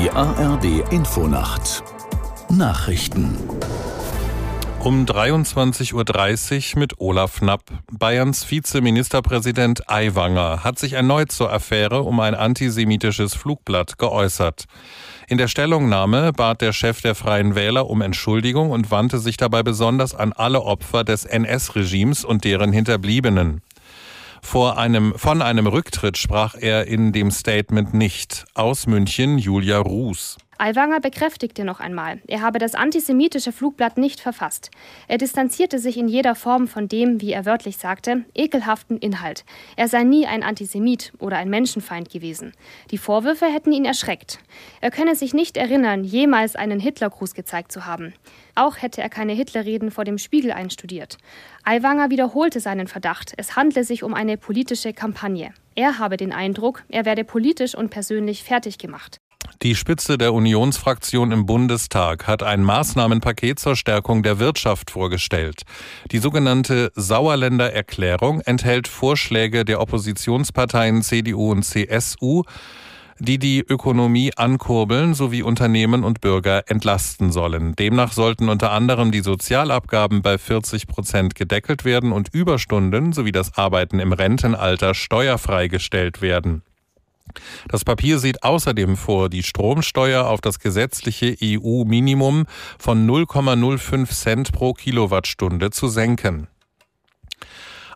Die ARD Infonacht Nachrichten um 23.30 Uhr mit Olaf Knapp. Bayerns Vizeministerpräsident Aiwanger hat sich erneut zur Affäre um ein antisemitisches Flugblatt geäußert. In der Stellungnahme bat der Chef der Freien Wähler um Entschuldigung und wandte sich dabei besonders an alle Opfer des NS-Regimes und deren Hinterbliebenen. Vor einem, von einem Rücktritt sprach er in dem Statement nicht. Aus München Julia Ruß. Aiwanger bekräftigte noch einmal, er habe das antisemitische Flugblatt nicht verfasst. Er distanzierte sich in jeder Form von dem, wie er wörtlich sagte, ekelhaften Inhalt. Er sei nie ein Antisemit oder ein Menschenfeind gewesen. Die Vorwürfe hätten ihn erschreckt. Er könne sich nicht erinnern, jemals einen Hitlergruß gezeigt zu haben. Auch hätte er keine Hitlerreden vor dem Spiegel einstudiert. Aiwanger wiederholte seinen Verdacht, es handle sich um eine politische Kampagne. Er habe den Eindruck, er werde politisch und persönlich fertig gemacht. Die Spitze der Unionsfraktion im Bundestag hat ein Maßnahmenpaket zur Stärkung der Wirtschaft vorgestellt. Die sogenannte Sauerländer Erklärung enthält Vorschläge der Oppositionsparteien CDU und CSU, die die Ökonomie ankurbeln sowie Unternehmen und Bürger entlasten sollen. Demnach sollten unter anderem die Sozialabgaben bei 40 Prozent gedeckelt werden und Überstunden sowie das Arbeiten im Rentenalter steuerfrei gestellt werden. Das Papier sieht außerdem vor, die Stromsteuer auf das gesetzliche EU-Minimum von 0,05 Cent pro Kilowattstunde zu senken.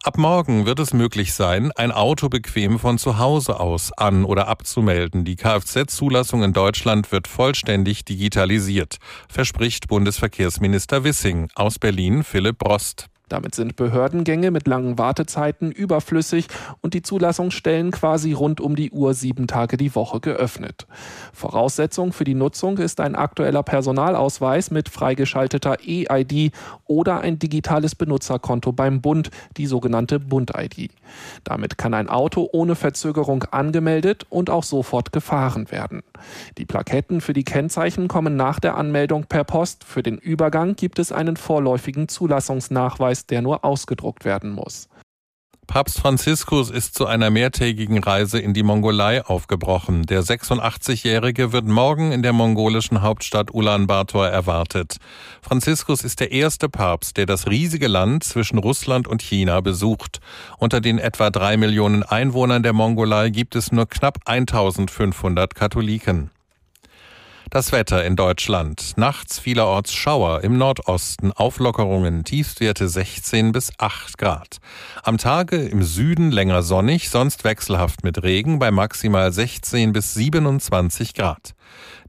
Ab morgen wird es möglich sein, ein Auto bequem von zu Hause aus an- oder abzumelden. Die Kfz-Zulassung in Deutschland wird vollständig digitalisiert, verspricht Bundesverkehrsminister Wissing. Aus Berlin Philipp Brost. Damit sind Behördengänge mit langen Wartezeiten überflüssig und die Zulassungsstellen quasi rund um die Uhr sieben Tage die Woche geöffnet. Voraussetzung für die Nutzung ist ein aktueller Personalausweis mit freigeschalteter E-ID oder ein digitales Benutzerkonto beim Bund, die sogenannte Bund-ID. Damit kann ein Auto ohne Verzögerung angemeldet und auch sofort gefahren werden. Die Plaketten für die Kennzeichen kommen nach der Anmeldung per Post. Für den Übergang gibt es einen vorläufigen Zulassungsnachweis der nur ausgedruckt werden muss. Papst Franziskus ist zu einer mehrtägigen Reise in die Mongolei aufgebrochen. Der 86-Jährige wird morgen in der mongolischen Hauptstadt Ulaanbaatar erwartet. Franziskus ist der erste Papst, der das riesige Land zwischen Russland und China besucht. Unter den etwa drei Millionen Einwohnern der Mongolei gibt es nur knapp 1500 Katholiken. Das Wetter in Deutschland. Nachts vielerorts Schauer, im Nordosten Auflockerungen, Tiefstwerte 16 bis 8 Grad. Am Tage im Süden länger sonnig, sonst wechselhaft mit Regen bei maximal 16 bis 27 Grad.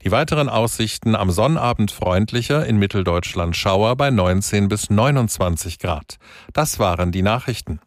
Die weiteren Aussichten am Sonnabend freundlicher, in Mitteldeutschland Schauer bei 19 bis 29 Grad. Das waren die Nachrichten.